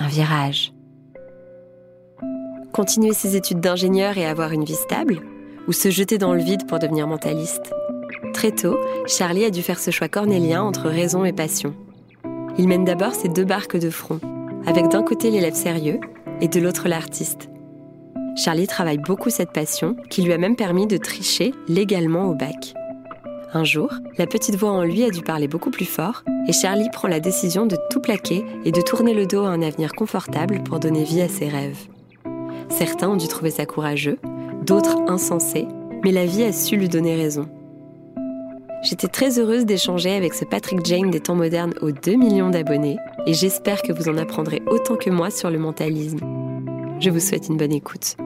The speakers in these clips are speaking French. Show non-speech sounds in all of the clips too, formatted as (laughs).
un virage. Continuer ses études d'ingénieur et avoir une vie stable Ou se jeter dans le vide pour devenir mentaliste Très tôt, Charlie a dû faire ce choix cornélien entre raison et passion. Il mène d'abord ses deux barques de front, avec d'un côté l'élève sérieux et de l'autre l'artiste. Charlie travaille beaucoup cette passion qui lui a même permis de tricher légalement au bac. Un jour, la petite voix en lui a dû parler beaucoup plus fort et Charlie prend la décision de tout plaquer et de tourner le dos à un avenir confortable pour donner vie à ses rêves. Certains ont dû trouver ça courageux, d'autres insensés, mais la vie a su lui donner raison. J'étais très heureuse d'échanger avec ce Patrick Jane des temps modernes aux 2 millions d'abonnés et j'espère que vous en apprendrez autant que moi sur le mentalisme. Je vous souhaite une bonne écoute.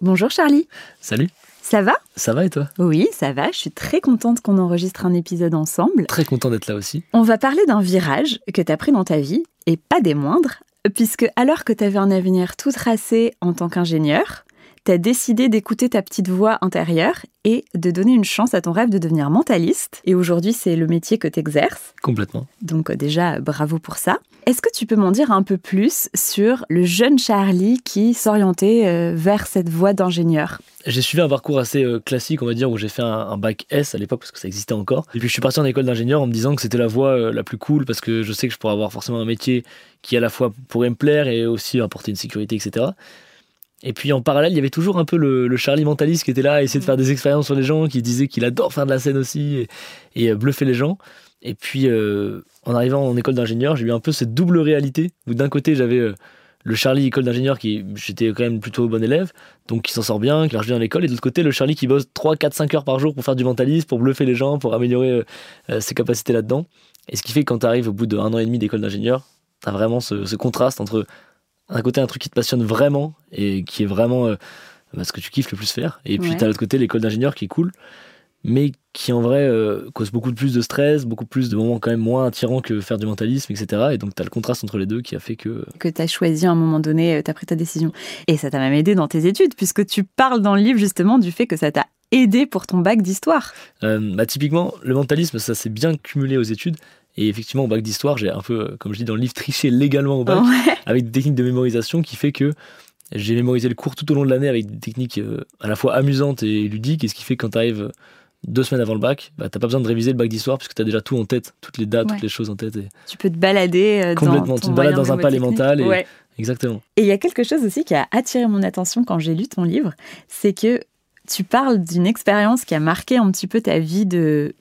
Bonjour Charlie. Salut. Ça va Ça va et toi Oui, ça va. Je suis très contente qu'on enregistre un épisode ensemble. Très content d'être là aussi. On va parler d'un virage que tu as pris dans ta vie, et pas des moindres, puisque alors que tu avais un avenir tout tracé en tant qu'ingénieur, tu as décidé d'écouter ta petite voix intérieure et de donner une chance à ton rêve de devenir mentaliste. Et aujourd'hui, c'est le métier que tu exerces. Complètement. Donc euh, déjà, bravo pour ça. Est-ce que tu peux m'en dire un peu plus sur le jeune Charlie qui s'orientait euh, vers cette voie d'ingénieur? J'ai suivi un parcours assez euh, classique, on va dire, où j'ai fait un, bac S à l'époque parce que ça existait encore. Et puis je suis parti en école d'ingénieur en me disant que c'était la voie la plus cool parce que je sais que je pourrais avoir forcément un métier qui à la fois pourrait me plaire et aussi apporter une sécurité, etc. Et puis en parallèle, il y avait toujours un peu le, Charlie mentaliste qui était là, à essayer de faire des expériences sur les gens, qui disait qu'il adore faire de la scène aussi et, euh, bluffer les gens. Et puis euh, en arrivant en école d'ingénieur, j'ai eu un peu cette double réalité où d'un côté j'avais euh, le Charlie école d'ingénieur qui j'étais quand même plutôt bon élève, donc qui s'en sort bien, qui marche bien à l'école, et de l'autre côté le Charlie qui bosse 3, 4, 5 heures par jour pour faire du mentalisme, pour bluffer les gens, pour améliorer ses capacités là-dedans. Et ce qui fait que quand tu arrives au bout d'un an et demi d'école d'ingénieur, tu as vraiment ce contraste entre d'un côté un truc qui te passionne vraiment et qui est vraiment euh, bah, ce que tu kiffes le plus faire. Et puis tu as l'autre côté l'école d'ingénieur qui est cool, mais qui en vrai euh, cause beaucoup plus de stress, beaucoup plus de moments quand même moins attirants que faire du mentalisme, etc. Et donc tu as le contraste entre les deux qui a fait que... Que tu as choisi à un moment donné, euh, tu as pris ta décision. Et ça t'a même aidé dans tes études, puisque tu parles dans le livre justement du fait que ça t'a aidé pour ton bac d'histoire. bah, typiquement, le mentalisme, ça s'est bien cumulé aux études. Et effectivement, au bac d'histoire, j'ai un peu, comme je dis dans le livre, triché légalement au bac, avec des techniques de mémorisation qui fait que j'ai mémorisé le cours tout au long de l'année avec des techniques euh, à la fois amusantes et ludiques. Et ce qui fait que quand tu arrives deux semaines avant le bac, bah, t'as pas besoin de réviser le bac d'histoire puisque tu as déjà tout en tête, toutes les dates, toutes les choses en tête. Et... Tu peux te balader euh, Complètement, tu te balades dans un palais mental. Et... Exactement. Et il y a quelque chose aussi qui a attiré mon attention quand j'ai lu ton livre, c'est que tu parles d'une expérience qui a marqué un petit peu ta vie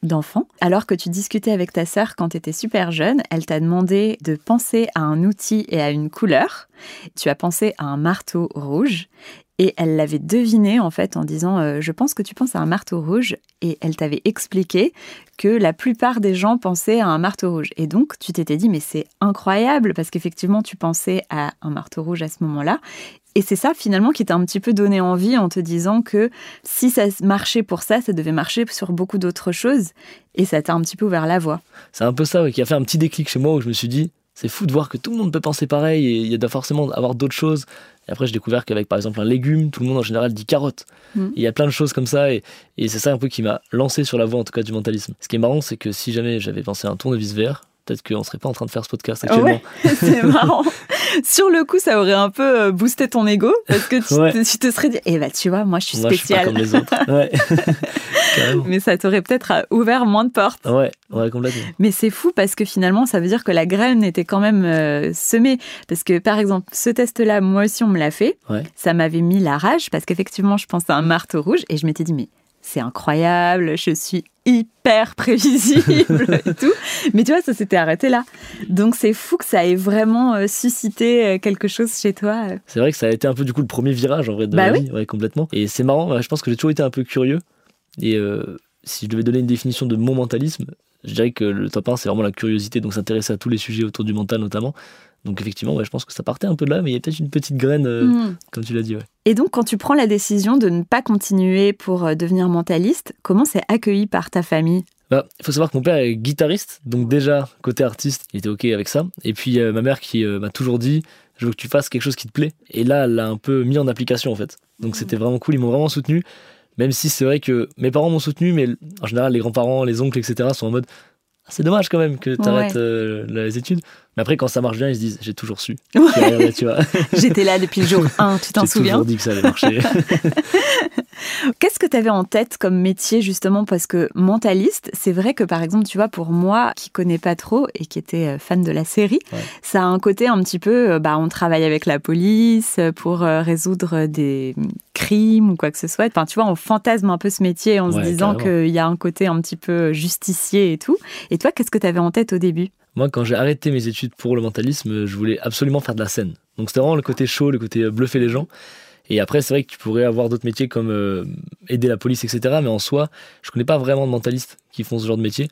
d'enfant. Alors que tu discutais avec ta sœur quand tu étais super jeune, elle t'a demandé de penser à un outil et à une couleur. Tu as pensé à un marteau rouge et elle l'avait deviné en fait en disant euh, Je pense que tu penses à un marteau rouge. Et elle t'avait expliqué que la plupart des gens pensaient à un marteau rouge. Et donc tu t'étais dit Mais c'est incroyable parce qu'effectivement tu pensais à un marteau rouge à ce moment-là. Et c'est ça finalement qui t'a un petit peu donné envie en te disant que si ça marchait pour ça, ça devait marcher sur beaucoup d'autres choses. Et ça t'a un petit peu ouvert la voie. C'est un peu ça qui a fait un petit déclic chez moi où je me suis dit, c'est fou de voir que tout le monde peut penser pareil et il a forcément avoir d'autres choses. Et après, j'ai découvert qu'avec par exemple un légume, tout le monde en général dit carotte. Mm. Il y a plein de choses comme ça et, et c'est ça un peu qui m'a lancé sur la voie en tout cas du mentalisme. Ce qui est marrant, c'est que si jamais j'avais pensé à un tournevis vert, peut-être qu'on serait pas en train de faire ce podcast actuellement. (laughs) c'est (laughs) marrant. Sur le coup, ça aurait un peu euh, boosté ton ego parce que tu, te, serais dit, eh ben tu vois, moi je suis spécial. comme les autres. (laughs) Mais ça t'aurait peut-être euh, ouvert moins de portes. Ouais, ouais, complètement. Mais c'est fou parce que finalement, ça veut dire que la graine était quand même euh, semée. Parce que par exemple, ce test-là, moi aussi, on me l'a fait. Ça m'avait mis la rage parce qu'effectivement, je pensais à un marteau rouge et je m'étais dit, mais c'est incroyable, je suis hyper prévisible (laughs) et tout. Mais tu vois, ça s'était arrêté là. Donc c'est fou que ça ait vraiment euh, suscité euh, quelque chose chez toi. C'est vrai que ça a été un peu du coup le premier virage en vrai de bah ma vie, complètement. Et c'est marrant, je pense que j'ai toujours été un peu curieux. Et euh, si je devais donner une définition de mon mentalisme, je dirais que le top 1 c'est vraiment la curiosité, donc s'intéresser à tous les sujets autour du mental notamment. Donc effectivement, ouais, je pense que ça partait un peu de là, mais il y a peut-être une petite graine, euh, Hmm. comme tu l'as dit. Ouais. Et donc, quand tu prends la décision de ne pas continuer pour euh, devenir mentaliste, comment c'est accueilli par ta famille? Bah, il faut savoir que mon père est guitariste, donc déjà, côté artiste, il était OK avec ça. Et puis euh, ma mère qui euh, m'a toujours dit, je veux que tu fasses quelque chose qui te plaît. Et là, elle l'a un peu mis en application, en fait. Donc c'était vraiment cool, ils m'ont vraiment soutenu. Même si c'est vrai que mes parents m'ont soutenu, mais en général, les grands-parents, les oncles, etc., sont en mode, Ah, c'est dommage quand même que tu arrêtes Ouais. les études. Mais après, quand ça marche bien, ils se disent, j'ai toujours su. (laughs) Ouais. Puis, regardez, tu vois, (laughs) J'étais là depuis le jour 1, tu t'en j'ai souviens toujours dit que ça allait marcher. (laughs) Qu'est-ce que tu avais en tête comme métier justement? Parce que mentaliste, c'est vrai que par exemple, tu vois, pour moi qui connais pas trop et qui était euh, fan de la série, Ouais. ça a un côté un petit peu, euh, bah, on travaille avec la police pour euh, résoudre des crimes ou quoi que ce soit. Enfin, tu vois, on fantasme un peu ce métier en se disant qu'il y a un côté un petit peu justicier et tout. Et toi, qu'est-ce que tu avais en tête au début? Moi, quand j'ai arrêté mes études pour le mentalisme, je voulais absolument faire de la scène. Donc c'était vraiment le côté chaud, le côté euh, bluffer les gens. Et après, c'est vrai que tu pourrais avoir d'autres métiers comme euh, aider la police, etc. Mais en soi, je connais pas vraiment de mentalistes qui font ce genre de métier.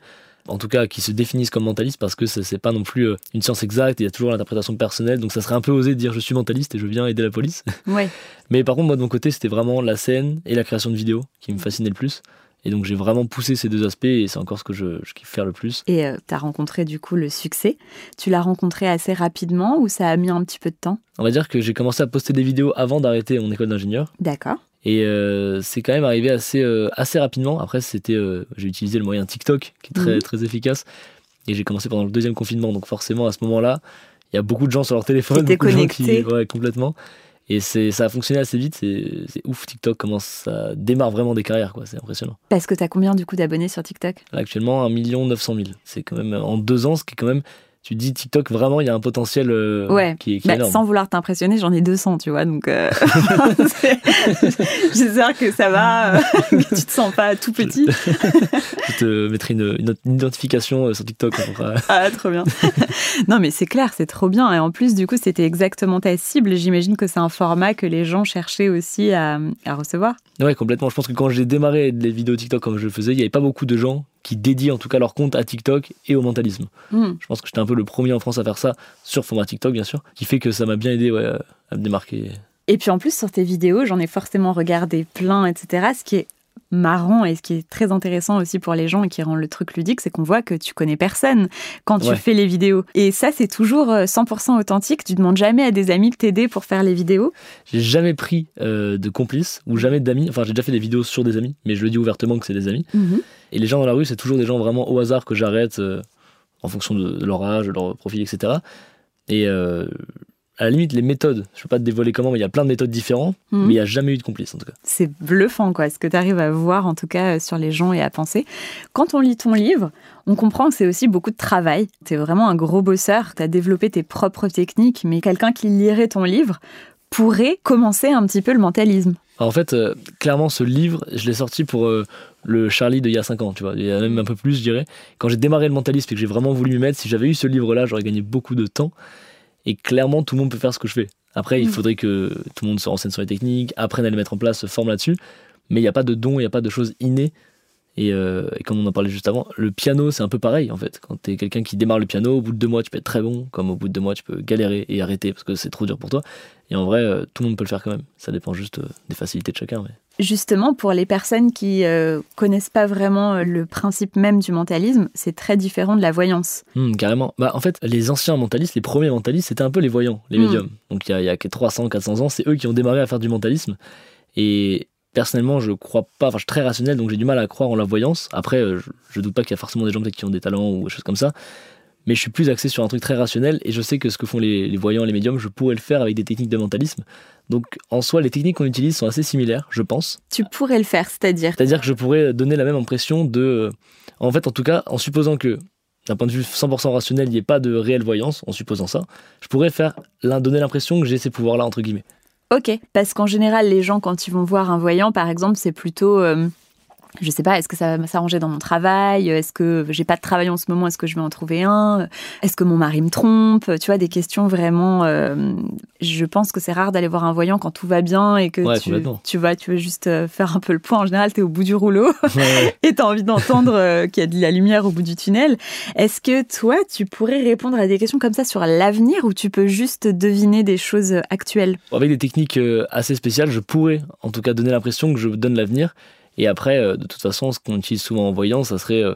En tout cas, qui se définissent comme mentalistes parce que c'est pas non plus euh, une science exacte. Il y a toujours l'interprétation personnelle. Donc ça serait un peu osé de dire je suis mentaliste et je viens aider la police. Ouais. (laughs) Mais par contre, moi de mon côté, c'était vraiment la scène et la création de vidéos qui me fascinaient le plus. Et donc j'ai vraiment poussé ces deux aspects et c'est encore ce que je, je kiffe faire le plus. Et tu as rencontré du coup le succès. Tu l'as rencontré assez rapidement ou ça a mis un petit peu de temps? On va dire que j'ai commencé à poster des vidéos avant d'arrêter mon école d'ingénieur. D'accord. Et euh, c'est quand même arrivé assez, euh, assez rapidement. Après, c'était, euh, j'ai utilisé le moyen TikTok, qui est très, Mhm. très efficace. Et j'ai commencé pendant le deuxième confinement. Donc forcément, à ce moment-là, il y a beaucoup de gens sur leur téléphone. Beaucoup de gens qui- ouais, complètement. Et c'est, ça a fonctionné assez vite. C'est, ouf, TikTok, comment ça démarre vraiment des carrières. quoi. C'est impressionnant. Parce que tu as combien du coup d'abonnés sur TikTok? Actuellement, 1 900 000. C'est quand même en deux ans, ce qui est quand même... Tu dis TikTok, vraiment, il y a un potentiel euh, Ouais. qui, est- qui est Bah, énorme. sans vouloir t'impressionner, j'en ai 200, tu vois, donc euh, (laughs) (laughs) j'espère que ça va, euh, (laughs) que tu te sens pas tout petit. Je te mettrai une, identification euh, sur TikTok. Ah, trop bien. non, mais c'est clair, c'est trop bien. Et en plus, du coup, c'était exactement ta cible. J'imagine que c'est un format que les gens cherchaient aussi à, à recevoir. Ouais, complètement. Je pense que quand j'ai démarré les vidéos TikTok comme je le faisais, il n'y avait pas beaucoup de gens qui dédient en tout cas leur compte à TikTok et au mentalisme. Hmm. Je pense que j'étais un peu le premier en France à faire ça, sur format TikTok bien sûr, qui fait que ça m'a bien aidé ouais, à me démarquer. Et puis en plus, sur tes vidéos, j'en ai forcément regardé plein, etc. Ce qui est marrant et ce qui est très intéressant aussi pour les gens et qui rend le truc ludique, c'est qu'on voit que tu connais personne quand tu Ouais. fais les vidéos. Et ça, c'est toujours euh, 100% authentique. Tu demandes jamais à des amis de t'aider pour faire les vidéos. J'ai jamais pris euh, de complice ou jamais d'amis. Enfin, j'ai déjà fait des vidéos sur des amis, mais je le dis ouvertement que c'est des amis. Et les gens dans la rue, c'est toujours des gens vraiment au hasard que j'arrête euh, en fonction de, de leur âge, de leur profil, etc. Et euh, à la limite, les méthodes, je peux pas te dévoiler comment, mais il y a plein de méthodes différentes, Mhm. mais il n'y a jamais eu de complice en tout cas. C'est bluffant, quoi, ce que tu arrives à voir, en tout cas, euh, sur les gens et à penser. Quand on lit ton livre, on comprend que c'est aussi beaucoup de travail. Tu es vraiment un gros bosseur. Tu as développé tes propres techniques, mais quelqu'un qui lirait ton livre pourrait commencer un petit peu le mentalisme. Alors, en fait, euh, clairement, ce livre, je l'ai sorti pour euh, le Charlie d'il y a 5 ans, tu vois. Il y a même un peu plus, je dirais. Quand j'ai démarré le mentalisme et que j'ai vraiment voulu m'y mettre, si j'avais eu ce livre-là, j'aurais gagné beaucoup de temps. Et clairement, tout le monde peut faire ce que je fais. Après, il Mm. faudrait que tout le monde se renseigne sur les techniques, apprenne à les mettre en place, se forme là-dessus. Mais il n'y a pas de don, il n'y a pas de choses innées. Et, euh, et comme on en parlait juste avant, le piano, c'est un peu pareil en fait. Quand tu es quelqu'un qui démarre le piano, au bout de deux mois, tu peux être très bon, comme au bout de deux mois, tu peux galérer et arrêter parce que c'est trop dur pour toi. Et en vrai, euh, tout le monde peut le faire quand même. Ça dépend juste euh, des facilités de chacun. Mais... Justement, pour les personnes qui connaissent pas vraiment le principe même du mentalisme, c'est très différent de la voyance. Hmm, carrément. Bah, en fait, les anciens mentalistes, les premiers mentalistes, c'était un peu les voyants, les Hmm. médiums. Donc il y a, y a que 300, 400 ans, c'est eux qui ont démarré à faire du mentalisme. Et personnellement, je crois pas, enfin, je suis très rationnel, donc j'ai du mal à croire en la voyance. Après, euh, je, je doute pas qu'il y a forcément des gens peut-être qui ont des talents ou des choses comme ça. Mais je suis plus axé sur un truc très rationnel et je sais que ce que font les, les voyants, les médiums, je pourrais le faire avec des techniques de mentalisme. Donc en soi, les techniques qu'on utilise sont assez similaires, je pense. Tu pourrais le faire, c'est-à-dire? C'est-à-dire que je pourrais donner la même impression de. euh, En fait, en tout cas, en supposant que, d'un point de vue 100% rationnel, il n'y ait pas de réelle voyance, en supposant ça, je pourrais faire l'un donner l'impression que j'ai ces pouvoirs-là, entre guillemets. Ok, parce qu'en général, les gens, quand ils vont voir un voyant, par exemple, c'est plutôt euh, je sais pas, est-ce que ça va s'arranger dans mon travail? Est-ce que j'ai pas de travail en ce moment? Est-ce que je vais en trouver un? Est-ce que mon mari me trompe? Tu vois, des questions vraiment. Euh, je pense que c'est rare d'aller voir un voyant quand tout va bien et que tu, tu, tu veux juste euh, faire un peu le point. En général, tu es au bout du rouleau (laughs) et tu as envie d'entendre euh, qu'il y a de la lumière au bout du tunnel. Est-ce que toi, tu pourrais répondre à des questions comme ça sur l'avenir ou tu peux juste deviner des choses actuelles? Avec des techniques assez spéciales, je pourrais en tout cas donner l'impression que je donne l'avenir. Et après, euh, de toute façon, ce qu'on utilise souvent en voyant, ça serait euh,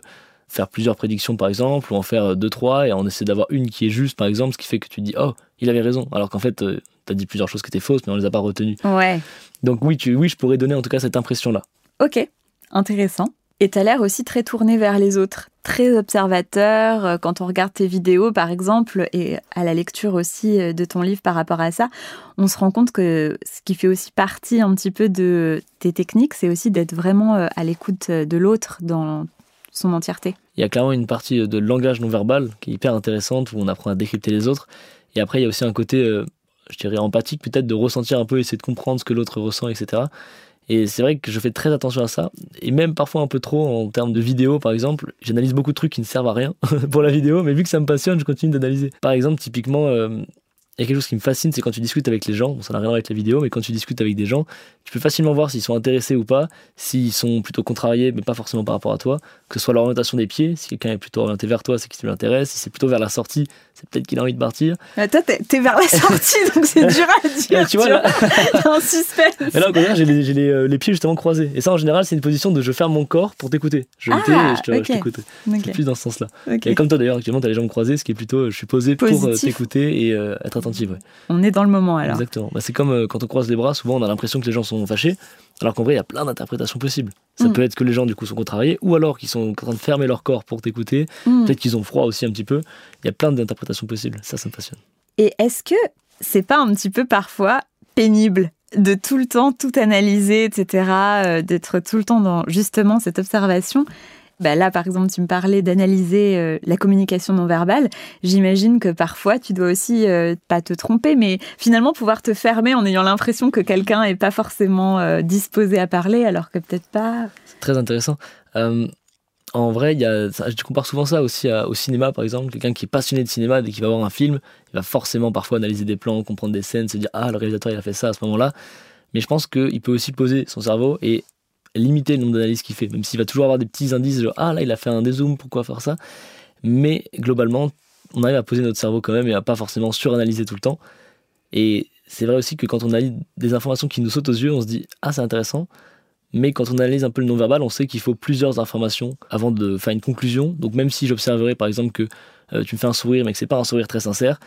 faire plusieurs prédictions par exemple, ou en faire euh, deux, trois, et on essaie d'avoir une qui est juste par exemple, ce qui fait que tu dis oh, il avait raison, alors qu'en fait, tu as dit plusieurs choses qui étaient fausses, mais on les a pas retenues. Ouais. Donc oui, tu, oui, je pourrais donner en tout cas cette impression-là. Ok, intéressant. Et tu as l'air aussi très tourné vers les autres, très observateur. Euh, quand on regarde tes vidéos, par exemple, et à la lecture aussi euh, de ton livre par rapport à ça, on se rend compte que ce qui fait aussi partie un petit peu de tes techniques, c'est aussi d'être vraiment euh, à l'écoute de l'autre dans son entièreté. Il y a clairement une partie de langage non verbal qui est hyper intéressante, où on apprend à décrypter les autres. Et après, il y a aussi un côté, je dirais, empathique, peut-être de ressentir un peu, essayer de comprendre ce que l'autre ressent, etc. Et c'est vrai que je fais très attention à ça, et même parfois un peu trop en termes de vidéo par exemple. J'analyse beaucoup de trucs qui ne servent à rien (laughs) pour la vidéo, mais vu que ça me passionne, je continue d'analyser. Par exemple, typiquement, euh, il y a quelque chose qui me fascine, c'est quand tu discutes avec les gens, ça n'a rien à voir avec la vidéo, mais quand tu discutes avec des gens, tu peux facilement voir s'ils sont intéressés ou pas, s'ils sont plutôt contrariés, mais pas forcément par rapport à toi, que ce soit l'orientation des pieds, si quelqu'un est plutôt orienté vers toi, c'est qu'il l'intéresse, si c'est plutôt vers la sortie, c'est peut-être qu'il a envie de partir. toi, t'es, vers la sortie, (laughs) donc c'est dur à dire. tu vois, là... a un suspense. Mais là, au contraire, j'ai, les, euh, les, pieds justement croisés. Et ça, en général, c'est une position de je ferme mon corps pour t'écouter. Je ah, et je, t'écoute. C'est plus dans ce sens-là. Et comme toi d'ailleurs, actuellement, t'as les jambes croisées, ce qui est plutôt, euh, je suis posé pour euh, t'écouter et être On est dans le moment alors. Exactement. Bah, c'est comme quand on croise les bras, souvent on a l'impression que les gens sont fâchés. Alors qu'en vrai, il y a plein d'interprétations possibles. Ça mm. peut être que les gens, du coup, sont contrariés, ou alors qu'ils sont en train de fermer leur corps pour t'écouter. Mm. Peut-être qu'ils ont froid aussi un petit peu. Il y a plein d'interprétations possibles. Ça, ça me passionne. Et est-ce que c'est pas un petit peu parfois pénible de tout le temps tout analyser, etc., euh, d'être tout le temps dans justement cette observation bah là, par exemple, tu me parlais d'analyser euh, la communication non verbale. J'imagine que parfois, tu dois aussi euh, pas te tromper, mais finalement pouvoir te fermer en ayant l'impression que quelqu'un n'est pas forcément euh, disposé à parler, alors que peut-être pas. C'est très intéressant. en vrai, y a, je compare souvent ça aussi au cinéma, par exemple. Quelqu'un qui est passionné de cinéma, dès qu'il va voir un film, il va forcément parfois analyser des plans, comprendre des scènes, se dire Ah, le réalisateur, il a fait ça à ce moment-là. Mais je pense qu'il peut aussi poser son cerveau et limiter le nombre d'analyses qu'il fait, même s'il va toujours avoir des petits indices, genre ah là il a fait un dézoom, pourquoi faire ça? Mais globalement, on arrive à poser notre cerveau quand même et à pas forcément suranalyser tout le temps. Et c'est vrai aussi que quand on analyse des informations qui nous sautent aux yeux, on se dit ah c'est intéressant. Mais quand on analyse un peu le non-verbal, on sait qu'il faut plusieurs informations avant de faire une conclusion. Donc même si j'observerais par exemple que euh, tu me fais un sourire mais que c'est pas un sourire très sincère,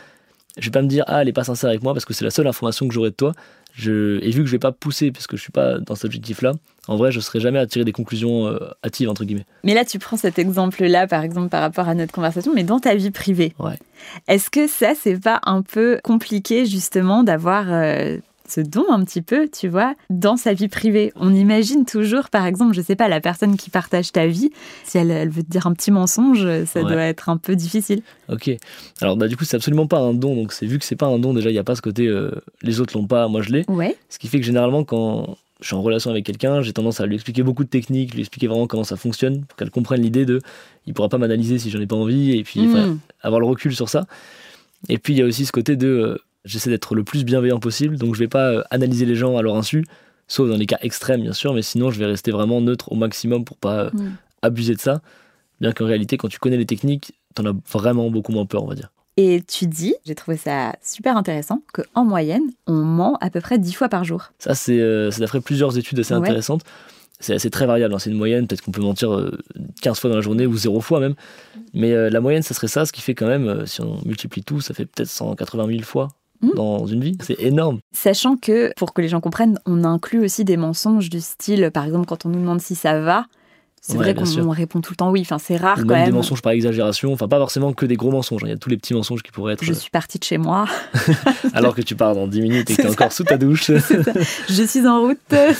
je vais pas me dire ah elle est pas sincère avec moi parce que c'est la seule information que j'aurai de toi. Je, et vu que je vais pas pousser parce que je suis pas dans cet objectif là, en vrai, je ne serais jamais à tirer des conclusions euh, hâtives, entre guillemets. Mais là, tu prends cet exemple-là, par exemple, par rapport à notre conversation, mais dans ta vie privée. Ouais. Est-ce que ça, c'est pas un peu compliqué, justement, d'avoir euh, ce don un petit peu, tu vois, dans sa vie privée. On imagine toujours, par exemple, je sais pas, la personne qui partage ta vie, si elle, veut te dire un petit mensonge, ça doit être un peu difficile. Ok. Alors, bah, du coup, c'est absolument pas un don. Donc, c'est vu que c'est pas un don, déjà, il n'y a pas ce côté euh, les autres l'ont pas, moi je l'ai. Ouais. Ce qui fait que généralement, quand je suis en relation avec quelqu'un, j'ai tendance à lui expliquer beaucoup de techniques, lui expliquer vraiment comment ça fonctionne, pour qu'elle comprenne l'idée de il pourra pas m'analyser si j'en ai pas envie, et puis hmm. avoir le recul sur ça. Et puis il y a aussi ce côté de euh, j'essaie d'être le plus bienveillant possible, donc je vais pas euh, analyser les gens à leur insu, sauf dans les cas extrêmes bien sûr, mais sinon je vais rester vraiment neutre au maximum pour pas euh, hmm. abuser de ça. Bien qu'en réalité, quand tu connais les techniques, tu en as vraiment beaucoup moins peur, on va dire. Et tu dis, j'ai trouvé ça super intéressant, qu'en moyenne, on ment à peu près 10 fois par jour. Ça, c'est euh, d'après plusieurs études assez intéressantes. C'est assez très variable, hein. c'est une moyenne, peut-être qu'on peut mentir 15 euh, fois dans la journée ou 0 fois même. Mais euh, la moyenne, ça serait ça, ce qui fait quand même, si on multiplie tout, ça fait peut-être 180 000 fois mmh. dans une vie. C'est énorme. Sachant que, pour que les gens comprennent, on inclut aussi des mensonges du style, par exemple, quand on nous demande si ça va, c'est vrai qu'on répond tout le temps oui. Enfin, c'est rare quand même. Des mensonges par exagération. Enfin, pas forcément que des gros mensonges. Hein. Il y a tous les petits mensonges qui pourraient être. Je suis partie de chez moi. (laughs) Alors que tu pars dans 10 minutes et que tu es (laughs) encore sous ta douche. (laughs) Je suis en route,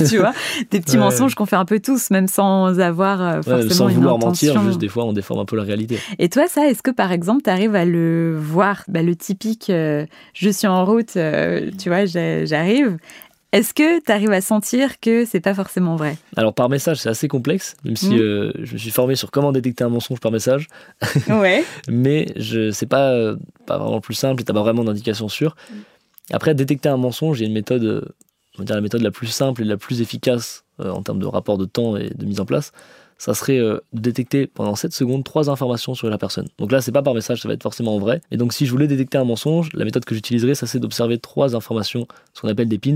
tu vois. Des petits mensonges qu'on fait un peu tous, même sans avoir euh, forcément sans vouloir intention. mentir, juste des fois on déforme un peu la réalité. Et toi, ça, est-ce que par exemple, tu arrives à le voir, bah, le typique euh, je suis en route, euh, tu vois, j'arrive Est-ce que tu arrives à sentir que c'est pas forcément vrai? Alors par message, c'est assez complexe, même si Mm. euh, je me suis formé sur comment détecter un mensonge par message, (laughs) Ouais. mais je c'est pas euh, pas vraiment plus simple et t'as pas vraiment d'indication sûre. Après détecter un mensonge, il y a une méthode, euh, on va dire la méthode la plus simple et la plus efficace en termes de rapport de temps et de mise en place. Ça serait de détecter pendant 7 secondes trois informations sur la personne. Donc là, c'est pas par message, ça va être forcément vrai. Et donc, si je voulais détecter un mensonge, la méthode que j'utiliserais, ça c'est d'observer trois informations, ce qu'on appelle des pins.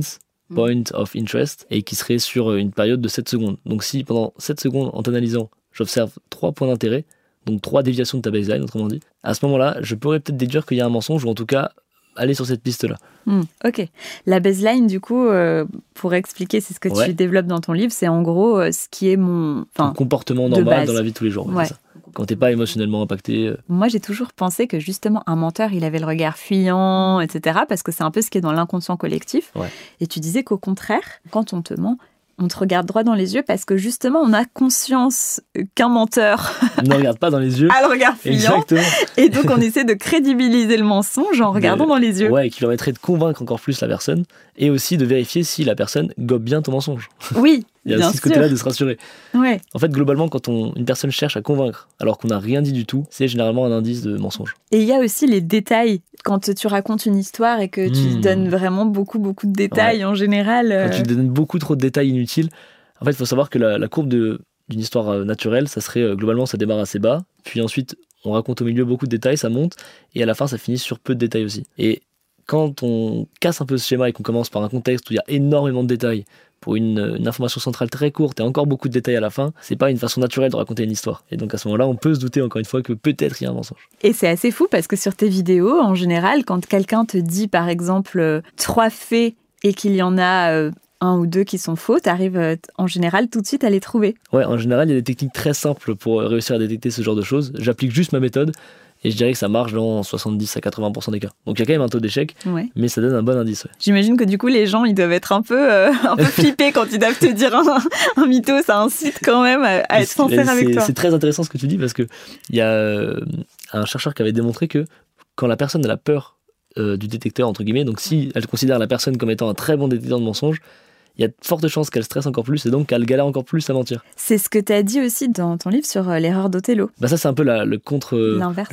Point of interest, et qui seraient sur euh, une période de 7 secondes. Donc, si pendant 7 secondes, en t'analysant, j'observe trois points d'intérêt, donc trois déviations de ta baseline, autrement dit, à ce moment-là, je pourrais peut-être déduire qu'il y a un mensonge, ou en tout cas, aller sur cette piste-là. Hmm, ok. La baseline, du coup, euh, pour expliquer, c'est ce que Ouais. tu développes dans ton livre, c'est en gros euh, ce qui est mon. Comportement normal dans la vie de tous les jours. ouais, ça. Quand t'es pas émotionnellement impacté, euh, moi, j'ai toujours pensé que justement, un menteur, il avait le regard fuyant, etc. Parce que c'est un peu ce qui est dans l'inconscient collectif. Ouais. Et tu disais qu'au contraire, quand on te ment, on te regarde droit dans les yeux parce que justement, on a conscience qu'un menteur ne regarde pas dans les yeux. (laughs) a le regard fuyant. Exactement. Et donc, on essaie de crédibiliser le mensonge en regardant dans les yeux. Ouais, et qui permettrait de convaincre encore plus la personne et aussi de vérifier si la personne gobe bien ton mensonge. Oui, Il y a bien aussi ce côté-là de se rassurer. Ouais. En fait, globalement, quand on, une personne cherche à convaincre alors qu'on n'a rien dit du tout, c'est généralement un indice de mensonge. Et il y a aussi les détails. Quand tu racontes une histoire et que tu Hmm. donnes vraiment beaucoup, beaucoup de détails en général. euh, Quand tu donnes beaucoup trop de détails inutiles, en fait, il faut savoir que la, la courbe d'une histoire euh, naturelle, ça serait euh, globalement, ça démarre assez bas, puis ensuite, on raconte au milieu beaucoup de détails, ça monte, et à la fin, ça finit sur peu de détails aussi. Et quand on casse un peu ce schéma et qu'on commence par un contexte où il y a énormément de détails, pour une, une information centrale très courte et encore beaucoup de détails à la fin, c'est pas une façon naturelle de raconter une histoire. Et donc à ce moment-là, on peut se douter encore une fois que peut-être il y a un mensonge. Et c'est assez fou parce que sur tes vidéos, en général, quand quelqu'un te dit par exemple euh, trois faits et qu'il y en a euh, un ou deux qui sont faux, t'arrives euh, en général tout de suite à les trouver. Ouais, en général, il y a des techniques très simples pour réussir à détecter ce genre de choses. J'applique juste ma méthode et je dirais que ça marche dans 70 à 80% des cas. Donc il y a quand même un taux d'échec, Ouais. mais ça donne un bon indice. ouais. J'imagine que du coup, les gens, ils doivent être un peu, euh, un peu (laughs) flippés quand ils doivent te dire un, un mytho. Ça incite quand même à, être sincère avec toi. C'est très intéressant ce que tu dis parce que il y a euh, un chercheur qui avait démontré que quand la personne a la peur euh, du détecteur, entre guillemets, donc si elle considère la personne comme étant un très bon détecteur de mensonges, il y a de fortes chances qu'elle stresse encore plus et donc qu'elle galère encore plus à mentir. C'est ce que tu as dit aussi dans ton livre sur euh, l'erreur d'Othello, Bah ça c'est un peu la- le contre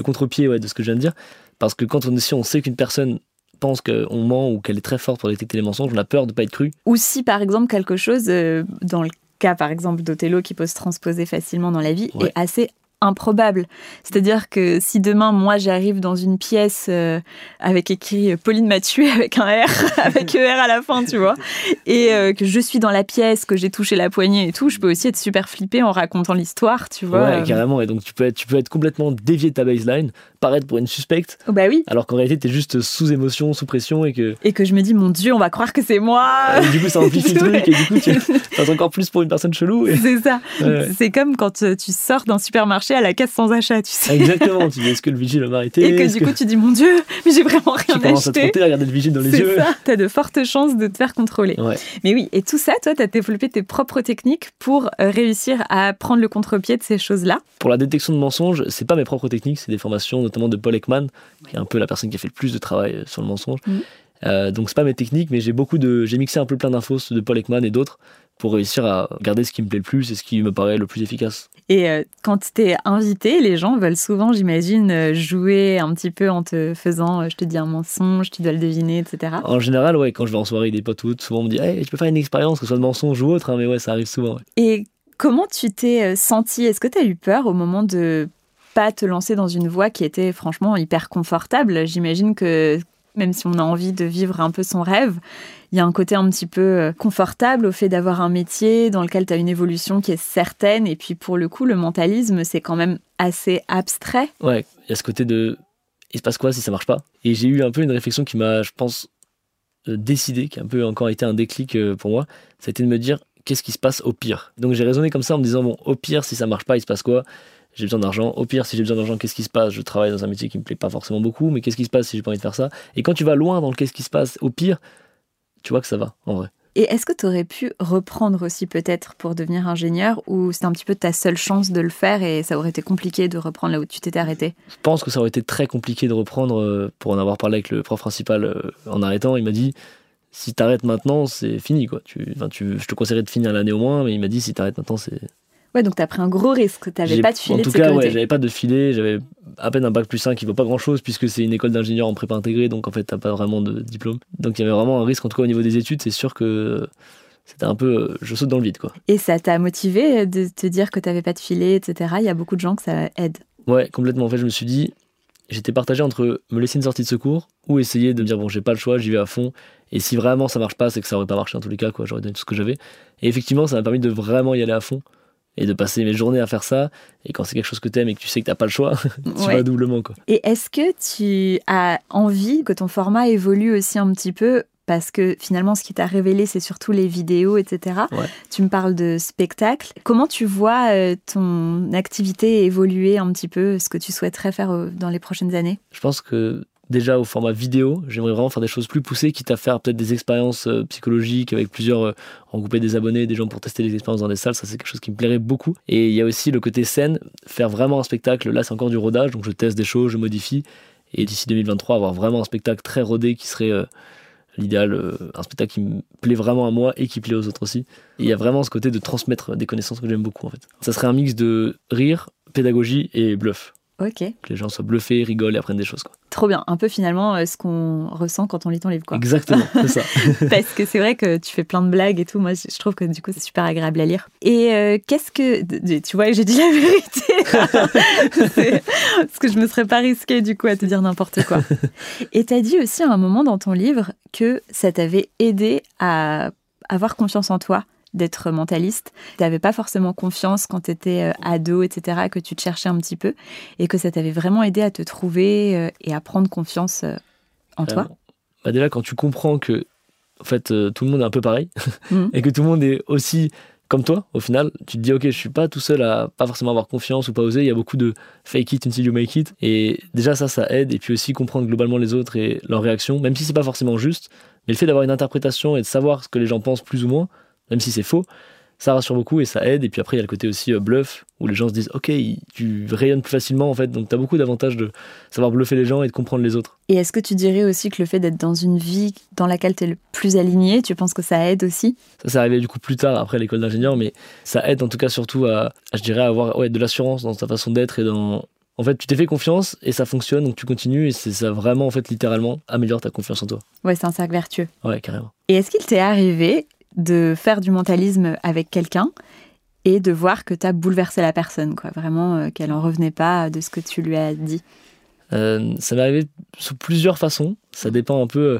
contre-pied ouais, de ce que je viens de dire. Parce que quand on, si on sait qu'une personne pense qu'on ment ou qu'elle est très forte pour détecter les mensonges, on a peur de ne pas être cru. Ou si, par exemple, quelque chose, euh, dans le cas, par exemple, d'Othello, qui peut se transposer facilement dans la vie, Ouais. est assez improbable. C'est-à-dire que si demain, moi, j'arrive dans une pièce euh, avec écrit euh, Pauline m'a tué (laughs) avec un R, (laughs) avec ER à la fin, tu vois, et euh, que je suis dans la pièce, que j'ai touché la poignée et tout, je peux aussi être super flippée en racontant l'histoire, tu vois. Ouais, carrément. Et donc tu peux, être, tu peux être complètement dévié de ta baseline, paraître pour une suspecte, Oh, bah oui. alors qu'en réalité tu es juste sous émotion, sous pression et que Et que je me dis, mon Dieu, on va croire que c'est moi. et du coup ça amplifie (laughs) le truc et du coup tu passes encore plus pour une personne chelou. Et... C'est ça. Ouais. C'est comme quand tu sors d'un supermarché à la caisse sans achat, tu sais. Exactement, tu dis (laughs) est-ce que le vigile va m'arrêter Et que du coup, tu dis, mon Dieu, mais j'ai vraiment tu rien commences à te frotter, à regarder le vigile dans les C'est yeux. ça, t'as de fortes chances de te faire contrôler. Ouais. Mais oui, et tout ça, toi, t'as développé tes propres techniques pour euh, réussir à prendre le contre-pied de ces choses-là? Pour la détection de mensonges, c'est pas mes propres techniques, c'est des formations notamment de Paul Ekman, qui est un peu la personne qui a fait le plus de travail euh, sur le mensonge. Mhm. Euh, donc c'est pas mes techniques, mais j'ai beaucoup de, j'ai mixé un peu plein d'infos de Paul Ekman et d'autres pour réussir à garder ce qui me plaît le plus et ce qui me paraît le plus efficace. Et euh, quand t'es invité, les gens veulent souvent, j'imagine, euh, jouer un petit peu en te faisant, euh, je te dis un mensonge, tu dois le deviner, etc. En général, ouais, quand je vais en soirée avec des potes souvent on me dit, hey, tu peux faire une expérience, que ce soit de mensonge ou autre, hein, mais ouais, ça arrive souvent. ouais. Et comment tu t'es senti Est-ce que tu as eu peur au moment de pas te lancer dans une voie qui était franchement hyper confortable? J'imagine que même si on a envie de vivre un peu son rêve, il y a un côté un petit peu euh, confortable au fait d'avoir un métier dans lequel tu as une évolution qui est certaine. Et puis pour le coup, le mentalisme, c'est quand même assez abstrait. Ouais, il y a ce côté de il se passe quoi si ça marche pas? Et j'ai eu un peu une réflexion qui m'a, je pense, euh, décidé, qui a un peu encore été un déclic euh, pour moi. Ça a été de me dire qu'est-ce qui se passe au pire? Donc j'ai raisonné comme ça en me disant bon, au pire, si ça marche pas, il se passe quoi? J'ai besoin d'argent. Au pire, si j'ai besoin d'argent, qu'est-ce qui se passe? Je travaille dans un métier qui me plaît pas forcément beaucoup, mais qu'est-ce qui se passe si j'ai pas envie de faire ça? Et quand tu vas loin dans le qu'est-ce qui se passe au pire, tu vois que ça va, en vrai. Et est-ce que tu aurais pu reprendre aussi peut-être pour devenir ingénieur ou c'était un petit peu ta seule chance de le faire et ça aurait été compliqué de reprendre là où tu t'étais arrêté? Je pense que ça aurait été très compliqué de reprendre, euh, pour en avoir parlé avec le prof principal euh, en arrêtant. Il m'a dit si t'arrêtes maintenant, c'est fini, quoi. Tu, enfin, tu, je te conseillerais de finir l'année au moins, mais il m'a dit, si t'arrêtes maintenant, c'est. Ouais, donc t'as pris un gros risque. T'avais pas de filet En tout de cas, ouais, j'avais pas de filet, j'avais à peine un bac plus 5 qui vaut pas grand chose puisque c'est une école d'ingénieur en prépa intégrée, donc en fait, t'as pas vraiment de diplôme. Donc il y avait vraiment un risque, en tout cas au niveau des études, c'est sûr que c'était un peu. Je saute dans le vide, quoi. Et ça t'a motivé de te dire que t'avais pas de filet, etc. Il y a beaucoup de gens que ça aide. Ouais, complètement. En fait, je me suis dit, j'étais partagé entre me laisser une sortie de secours ou essayer de me dire, bon, j'ai pas le choix, j'y vais à fond. Et si vraiment ça marche pas, c'est que ça aurait pas marché en tous les cas, quoi. J'aurais donné tout ce que j'avais. Et effectivement, ça m'a permis de vraiment y aller à fond et de passer mes journées à faire ça. Et quand c'est quelque chose que t'aimes et que tu sais que t'as pas le choix, (laughs) tu Ouais. vas doublement, quoi. Et est-ce que tu as envie que ton format évolue aussi un petit peu? Parce que finalement, ce qui t'a révélé, c'est surtout les vidéos, etc. Ouais. Tu me parles de spectacle. Comment tu vois euh, ton activité évoluer un petit peu, ce que tu souhaiterais faire euh, dans les prochaines années? Je pense que déjà au format vidéo, j'aimerais vraiment faire des choses plus poussées, quitte à faire peut-être des expériences euh, psychologiques avec plusieurs, euh, regrouper des abonnés, des gens pour tester les expériences dans des salles, ça c'est quelque chose qui me plairait beaucoup. Et il y a aussi le côté scène, faire vraiment un spectacle, là c'est encore du rodage, donc je teste des choses, je modifie, et d'ici 2023 avoir vraiment un spectacle très rodé qui serait euh, l'idéal, un spectacle qui me plaît vraiment à moi et qui plaît aux autres aussi. Et il y a vraiment ce côté de transmettre des connaissances que j'aime beaucoup en fait. Ça serait un mix de rire, pédagogie et bluff. Ok, Que les gens soient bluffés, rigolent et apprennent des choses. Quoi. trop bien. Un peu finalement euh, ce qu'on ressent quand on lit ton livre. Quoi. Exactement, (laughs) c'est ça. (laughs) Parce que c'est vrai que tu fais plein de blagues et tout. Moi, je trouve que du coup, c'est super agréable à lire. Et euh, qu'est-ce que. Tu vois, j'ai dit la vérité. (laughs) Parce que je me serais pas risquée du coup à te dire n'importe quoi. Et tu as dit aussi à un moment dans ton livre que ça t'avait aidé à avoir confiance en toi d'être mentaliste. Tu n'avais pas forcément confiance quand tu étais ado, etc., que tu te cherchais un petit peu, et que ça t'avait vraiment aidé à te trouver euh, et à prendre confiance euh, en toi. Bah déjà, quand tu comprends que en fait, euh, tout le monde est un peu pareil (laughs) Mhm. et que tout le monde est aussi comme toi, au final, tu te dis, ok, je suis pas tout seul à pas forcément avoir confiance ou pas oser. Il y a beaucoup de fake it until you make it. Et déjà, ça, ça aide. Et puis aussi comprendre globalement les autres et leurs réactions, même si c'est pas forcément juste. Mais le fait d'avoir une interprétation et de savoir ce que les gens pensent plus ou moins, même si c'est faux, ça rassure beaucoup et ça aide. Et puis après, il y a le côté aussi euh, bluff, où les gens se disent, ok, tu rayonnes plus facilement en fait. Donc tu as beaucoup d'avantages de savoir bluffer les gens et de comprendre les autres. Et est-ce que tu dirais aussi que le fait d'être dans une vie dans laquelle tu es le plus aligné, tu penses que ça aide aussi? Ça, c'est arrivé du coup plus tard après l'école d'ingénieur, mais ça aide en tout cas surtout à, à, je dirais, à avoir ouais, de l'assurance dans ta façon d'être et dans. En fait, tu t'es fait confiance et ça fonctionne, donc tu continues et c'est ça vraiment, en fait, littéralement, améliore ta confiance en toi. Ouais, c'est un cercle vertueux. Ouais, carrément. Et est-ce qu'il t'est arrivé de faire du mentalisme avec quelqu'un et de voir que tu as bouleversé la personne, quoi, vraiment euh, qu'elle en revenait pas de ce que tu lui as dit Euh, ça m'est arrivé sous plusieurs façons. Ça dépend un peu. euh,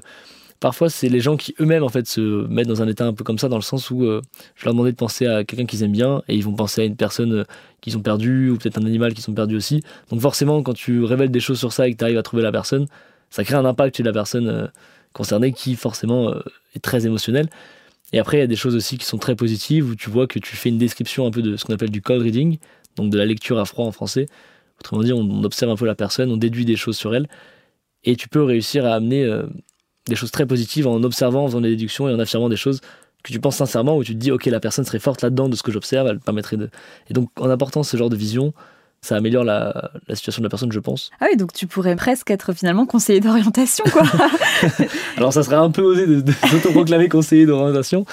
Parfois, c'est les gens qui eux-mêmes en fait se mettent dans un état un peu comme ça, dans le sens où je leur demandais de penser à quelqu'un qu'ils aiment bien et ils vont penser à une personne qu'ils ont perdue ou peut-être un animal qu'ils ont perdu aussi. Donc forcément, quand tu révèles des choses sur ça et que tu arrives à trouver la personne, ça crée un impact chez la personne concernée qui forcément est très émotionnel. Et après, il y a des choses aussi qui sont très positives où tu vois que tu fais une description un peu de ce qu'on appelle du cold reading, donc de la lecture à froid en français. Autrement dit, on, observe un peu la personne, on déduit des choses sur elle, et tu peux réussir à amener euh, des choses très positives en observant, en faisant des déductions et en affirmant des choses que tu penses sincèrement, où tu te dis, ok, la personne serait forte là-dedans de ce que j'observe, elle permettrait de... Et donc, en apportant ce genre de vision, ça améliore la, la situation de la personne, je pense. Ah oui, donc tu pourrais presque être finalement conseiller d'orientation, quoi. (laughs) Alors, ça serait un peu osé de, de (laughs) s'autoproclamer conseiller d'orientation.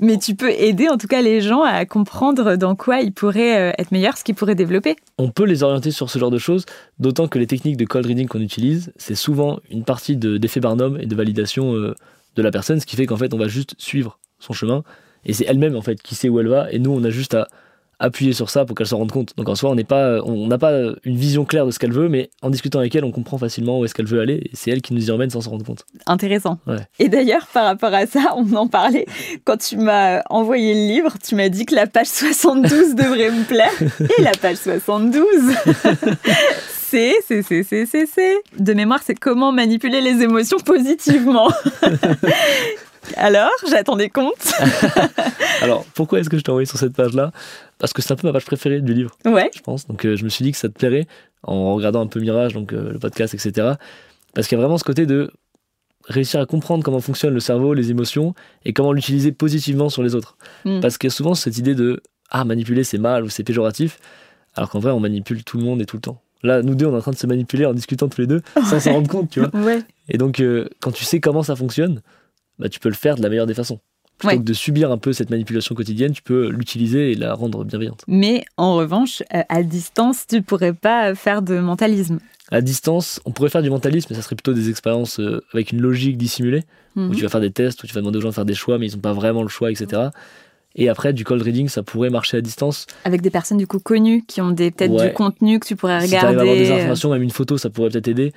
Mais tu peux aider en tout cas les gens à comprendre dans quoi ils pourraient euh, être meilleurs, ce qu'ils pourraient développer. On peut les orienter sur ce genre de choses, d'autant que les techniques de cold reading qu'on utilise, c'est souvent une partie de- d'effet Barnum et de validation euh, de la personne, ce qui fait qu'en fait, on va juste suivre son chemin, et c'est elle-même en fait qui sait où elle va, et nous, on a juste à appuyer sur ça pour qu'elle s'en rende compte. Donc en soi, on n'est pas, on n'a pas une vision claire de ce qu'elle veut, mais en discutant avec elle, on comprend facilement où est-ce qu'elle veut aller, et c'est elle qui nous y emmène sans s'en rendre compte. Intéressant. Ouais. Et d'ailleurs, par rapport à ça, (laughs) on en parlait. Quand tu m'as envoyé le livre, tu m'as dit que la page 72 (laughs) devrait me plaire. Et la page 72, (laughs) c'est, c'est, c'est, c'est, c'est, c'est. De mémoire, c'est comment manipuler les émotions positivement. Alors, j'attends des comptes. (laughs) Alors, pourquoi est-ce que je t'ai envoyé sur cette page-là? Parce que c'est un peu ma page préférée du livre. Ouais. je pense. Donc euh, je me suis dit que ça te plairait en regardant un peu Mirage, donc euh, le podcast, etc. Parce qu'il y a vraiment ce côté de réussir à comprendre comment fonctionne le cerveau, les émotions, et comment l'utiliser positivement sur les autres. Mm. Parce qu'il y a souvent cette idée de ah manipuler c'est mal ou c'est péjoratif, alors qu'en vrai on manipule tout le monde et tout le temps. Là, nous deux, on est en train de se manipuler en discutant tous les deux, (laughs) sans s'en rendre compte, tu vois. Ouais. Et donc, euh, quand tu sais comment ça fonctionne, bah, tu peux le faire de la meilleure des façons. Plutôt Ouais. que de subir un peu cette manipulation quotidienne, tu peux l'utiliser et la rendre bienveillante. Mais en revanche, euh, à distance, tu pourrais pas faire de mentalisme. À distance, on pourrait faire du mentalisme, mais ça serait plutôt des expériences euh, avec une logique dissimulée, Mhm. où tu vas faire des tests, où tu vas demander aux gens de faire des choix, mais ils n'ont pas vraiment le choix, etc. Et après, du cold reading, ça pourrait marcher à distance. Avec des personnes du coup connues qui ont peut-être Ouais. du contenu que tu pourrais Si tu à regarder avoir des euh, informations, même une photo, ça pourrait peut-être aider.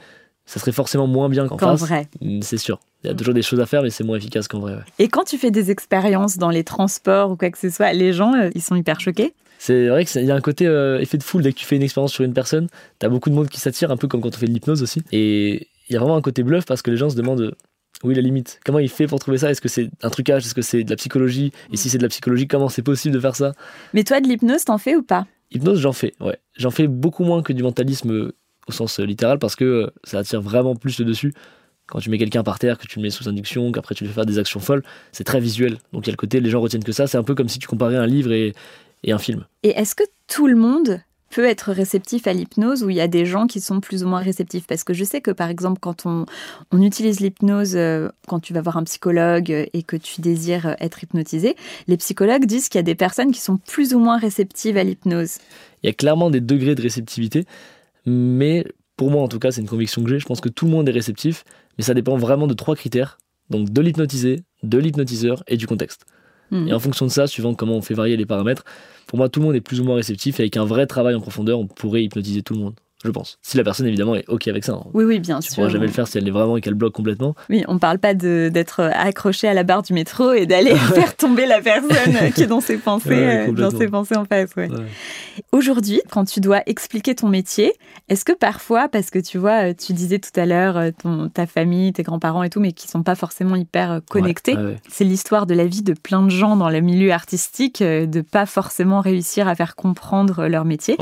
Ça serait forcément moins bien qu'en qu'en face. vrai. Mm, C'est sûr. Il y a toujours des choses à faire, mais c'est moins efficace qu'en vrai. ouais. Et quand tu fais des expériences dans les transports ou quoi que ce soit, les gens, euh, ils sont hyper choqués? C'est vrai qu'il y a un côté euh, effet de foule dès que tu fais une expérience sur une personne. T'as beaucoup de monde qui s'attire, un peu comme quand on fait de l'hypnose aussi. Et il y a vraiment un côté bluff parce que les gens se demandent euh, où est la limite? Comment il fait pour trouver ça? Est-ce que c'est un trucage? Est-ce que c'est de la psychologie? Et si c'est de la psychologie, comment c'est possible de faire ça? Mais toi, de l'hypnose, t'en fais ou pas? Hypnose, j'en fais, ouais. J'en fais beaucoup moins que du mentalisme au sens euh, littéral parce que euh, ça attire vraiment plus le dessus. Quand tu mets quelqu'un par terre, que tu le mets sous induction, qu'après tu lui fais faire des actions folles, c'est très visuel. Donc il y a le côté, les gens retiennent que ça. C'est un peu comme si tu comparais un livre et, et un film. Et est-ce que tout le monde peut être réceptif à l'hypnose ou il y a des gens qui sont plus ou moins réceptifs? Parce que je sais que par exemple quand on, on utilise l'hypnose, euh, quand tu vas voir un psychologue et que tu désires être hypnotisé, les psychologues disent qu'il y a des personnes qui sont plus ou moins réceptives à l'hypnose. Il y a clairement des degrés de réceptivité, mais pour moi en tout cas, c'est une conviction que j'ai. Je pense que tout le monde est réceptif, mais ça dépend vraiment de trois critères. Donc de l'hypnotisé, de l'hypnotiseur et du contexte. Hmm. Et en fonction de ça, suivant comment on fait varier les paramètres, pour moi tout le monde est plus ou moins réceptif et avec un vrai travail en profondeur, on pourrait hypnotiser tout le monde. Je pense. Si la personne évidemment est OK avec ça. hein. Oui, oui, bien Tu sûr. pourras jamais le faire si elle l'est vraiment et qu'elle bloque complètement. Oui, on parle pas d'être accroché à la barre du métro et d'aller (laughs) faire tomber la personne (laughs) qui est dans ses pensées, Ouais, euh, dans ses pensées en face. ouais. Ouais. Aujourd'hui, quand tu dois expliquer ton métier, est-ce que parfois, parce que tu vois, euh, tu disais tout à l'heure euh, ta famille, tes grands-parents et tout, mais qui sont pas forcément hyper euh, connectés, c'est l'histoire de la vie de plein de gens dans le milieu artistique, euh, de pas forcément réussir à faire comprendre leur métier.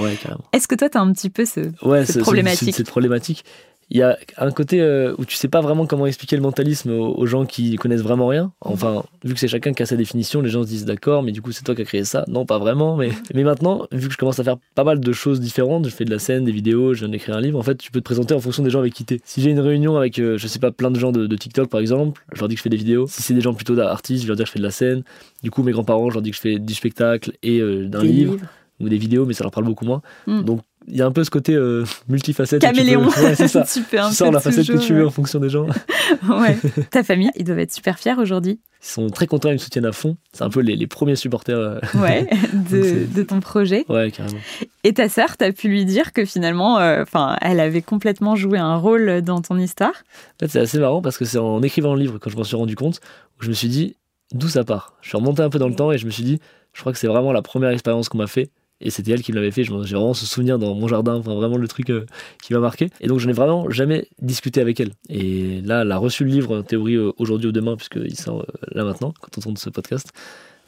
Est-ce que toi, tu as un petit peu ce... Ouais, C'est c'est problématique. Il y a un côté euh, où tu sais pas vraiment comment expliquer le mentalisme aux, aux gens qui connaissent vraiment rien. Enfin, vu que c'est chacun qui a sa définition, les gens se disent d'accord, mais du coup c'est toi qui as créé ça. Non, pas vraiment. Mais, (laughs) mais maintenant, vu que je commence à faire pas mal de choses différentes, je fais de la scène, des vidéos, je viens d'écrire un livre, en fait, tu peux te présenter en fonction des gens avec qui t'es. Si j'ai une réunion avec, euh, je sais pas, plein de gens de, de TikTok par exemple, je leur dis que je fais des vidéos. Si c'est des gens plutôt d'artistes, je leur dis que je fais de la scène. Du coup, mes grands-parents, je leur dis que je fais du spectacle et euh, d'un livre ou des vidéos, mais ça leur parle beaucoup moins. Hmm. Donc il y a un peu ce côté euh, multifacette. tu peux- Caméléon Ouais, c'est ça. (laughs) Tu peux un Tu sors la facette que tu veux en fonction des gens. (laughs) ouais. (laughs) Ta famille, ils doivent être super fiers aujourd'hui Ils sont très contents, ils me soutiennent à fond. C'est un peu les, les premiers supporters. euh, ouais, de, ton projet. Ouais, carrément. Et ta sœur, t'as pu lui dire que finalement, euh, enfin, elle avait complètement joué un rôle dans ton histoire? En fait, c'est assez marrant parce que c'est en écrivant le livre quand je m'en suis rendu compte où je me suis dit d'où ça part? Je suis remonté un peu dans le temps et je me suis dit, je crois que c'est vraiment la première expérience qu'on m'a fait. Et c'était elle qui me l'avait fait. J'ai vraiment ce souvenir dans mon jardin, enfin vraiment le truc euh, qui m'a marqué. Et donc je n'ai vraiment jamais discuté avec elle. Et là, elle a reçu le livre en théorie euh, aujourd'hui ou demain, puisqu'il sort euh, là maintenant, quand on tourne ce podcast.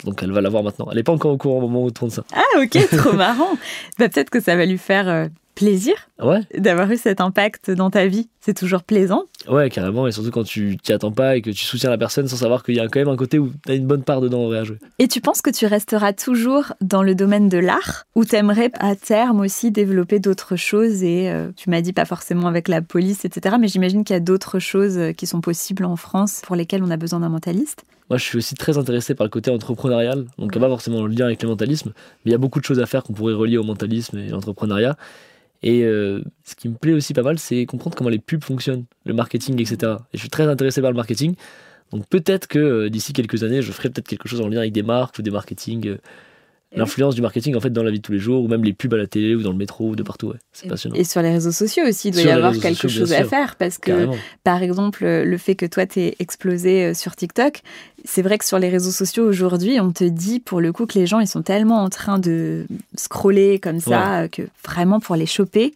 Donc elle va l'avoir maintenant. Elle n'est pas encore au courant au moment où on tourne ça. Ah ok, trop (laughs) marrant. Bah, Peut-être que ça va lui faire plaisir Ouais, d'avoir eu cet impact dans ta vie. C'est toujours plaisant. Ouais, carrément. Et surtout quand tu t'y attends pas et que tu soutiens la personne sans savoir qu'il y a quand même un côté où tu as une bonne part dedans en vrai à jouer. Et tu penses que tu resteras toujours dans le domaine de l'art ou t'aimerais à terme aussi développer d'autres choses et euh, tu m'as dit pas forcément avec la police, etc. Mais j'imagine qu'il y a d'autres choses euh, qui sont possibles en France pour lesquelles on a besoin d'un mentaliste. Moi, je suis aussi très intéressé par le côté entrepreneurial, donc pas forcément le lien avec le mentalisme, mais il y a beaucoup de choses à faire qu'on pourrait relier au mentalisme et l'entrepreneuriat. Et euh, ce qui me plaît aussi pas mal, c'est comprendre comment les pubs fonctionnent, le marketing, etc. Et je suis très intéressé par le marketing, donc peut-être que euh, d'ici quelques années, je ferai peut-être quelque chose en lien avec des marques ou des marketing, euh, l'influence du marketing en fait dans la vie de tous les jours, ou même les pubs à la télé ou dans le métro ou de partout. Ouais. C'est passionnant. Et sur les réseaux sociaux aussi, il doit Sur y avoir quelque sociaux, chose à faire parce que Carrément. Par exemple, le fait que toi, t'es explosé euh, sur TikTok, c'est vrai que sur les réseaux sociaux aujourd'hui, on te dit pour le coup que les gens, ils sont tellement en train de scroller comme ça euh, que vraiment pour les choper,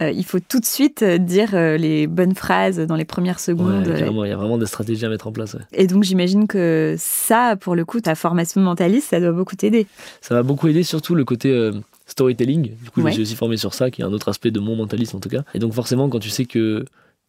euh, il faut tout de suite euh, dire euh, les bonnes phrases dans les premières secondes. Ouais, il y a vraiment des stratégies à mettre en place. ouais. Et donc, j'imagine que ça, pour le coup, ta formation de mentaliste, ça doit beaucoup t'aider. Ça m'a beaucoup aidé, surtout le côté euh, storytelling. Du coup, je me suis aussi formé sur ça, qui est un autre aspect de mon mentalisme en tout cas. Et donc, forcément, quand tu sais que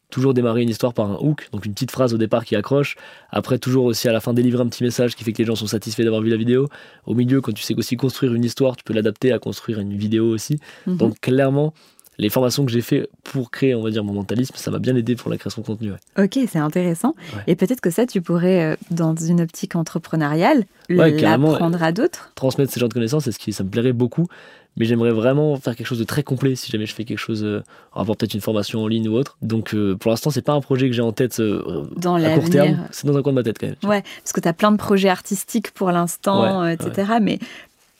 toujours démarrer une histoire par un hook, donc une petite phrase au départ qui accroche, après toujours aussi à la fin délivrer un petit message qui fait que les gens sont satisfaits d'avoir vu la vidéo. Au milieu, quand tu sais aussi construire une histoire, tu peux l'adapter à construire une vidéo aussi. Mhm. Donc, clairement, les formations que j'ai fait pour créer, on va dire, mon mentalisme, ça m'a bien aidé pour la création de contenu. Ok, c'est intéressant. Ouais. Et peut-être que ça, tu pourrais, euh, dans une optique entrepreneuriale, Ouais, l'apprendre à d'autres. Transmettre ce genre de connaissances, c'est ce qui ça me plairait beaucoup. Mais j'aimerais vraiment faire quelque chose de très complet si jamais je fais quelque chose euh, en rapport peut-être une formation en ligne ou autre. Donc euh, pour l'instant, c'est pas un projet que j'ai en tête euh, Dans à court terme. C'est dans un coin de ma tête quand même. Ouais, parce que tu as plein de projets artistiques pour l'instant, etc. Mais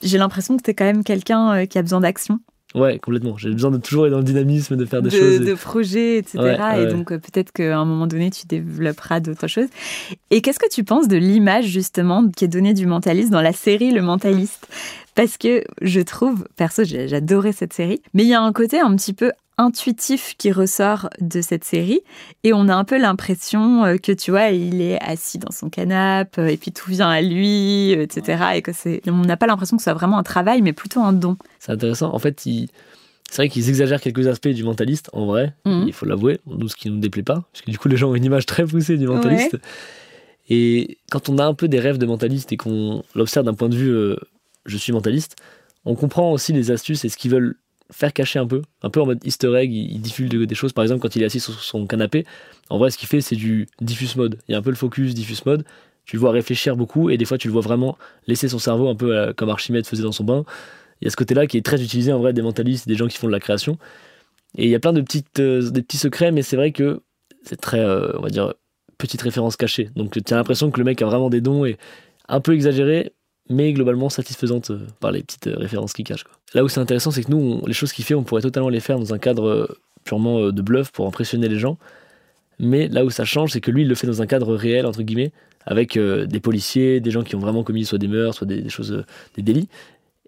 j'ai l'impression que tu es quand même quelqu'un qui a besoin d'action, Ouais, complètement. J'ai besoin de toujours être dans le dynamisme, de faire des de, choses. de projets, etc. Ouais, Et donc euh, peut-être qu'à un moment donné, tu développeras d'autres choses. Et qu'est-ce que tu penses de l'image justement qui est donnée du mentaliste dans la série Le Mentaliste? Parce que je trouve, perso, j'adorais cette série, mais il y a un côté un petit peu intuitif qui ressort de cette série et on a un peu l'impression euh, que tu vois il est assis dans son canapé euh, et puis tout vient à lui etc et que c'est on n'a pas l'impression que ce soit vraiment un travail mais plutôt un don C'est intéressant. En fait, ils- c'est vrai qu'ils exagèrent quelques aspects du mentaliste, en vrai, Mhm. il faut l'avouer, nous ce qui nous déplaît pas, parce que du coup les gens ont une image très poussée du mentaliste. Et quand on a un peu des rêves de mentaliste et qu'on l'observe d'un point de vue euh, je suis mentaliste, on comprend aussi les astuces et ce qu'ils veulent faire cacher un peu, un peu en mode easter egg, diffusent de- des choses, par exemple quand il est assis sur son canapé, en vrai ce qu'il fait c'est du diffuse mode, il y a un peu le focus diffuse mode, tu le vois réfléchir beaucoup et des fois tu le vois vraiment laisser son cerveau un peu euh, comme Archimède faisait dans son bain, il y a ce côté-là qui est très utilisé en vrai des mentalistes, des gens qui font de la création. Et il y a plein de petites, euh, petits secrets, mais c'est vrai que c'est très, euh, on va dire, petite référence cachée. Donc tu as l'impression que le mec a vraiment des dons et un peu exagéré, mais globalement satisfaisante euh, par les petites euh, références qu'il cache. quoi. Là où c'est intéressant, c'est que nous, les choses qu'il fait, on pourrait totalement les faire dans un cadre euh, purement de bluff pour impressionner les gens. Mais là où ça change, c'est que lui, il le fait dans un cadre réel, entre guillemets, avec des policiers, des gens qui ont vraiment commis soit des meurtres, soit des, choses, des délits.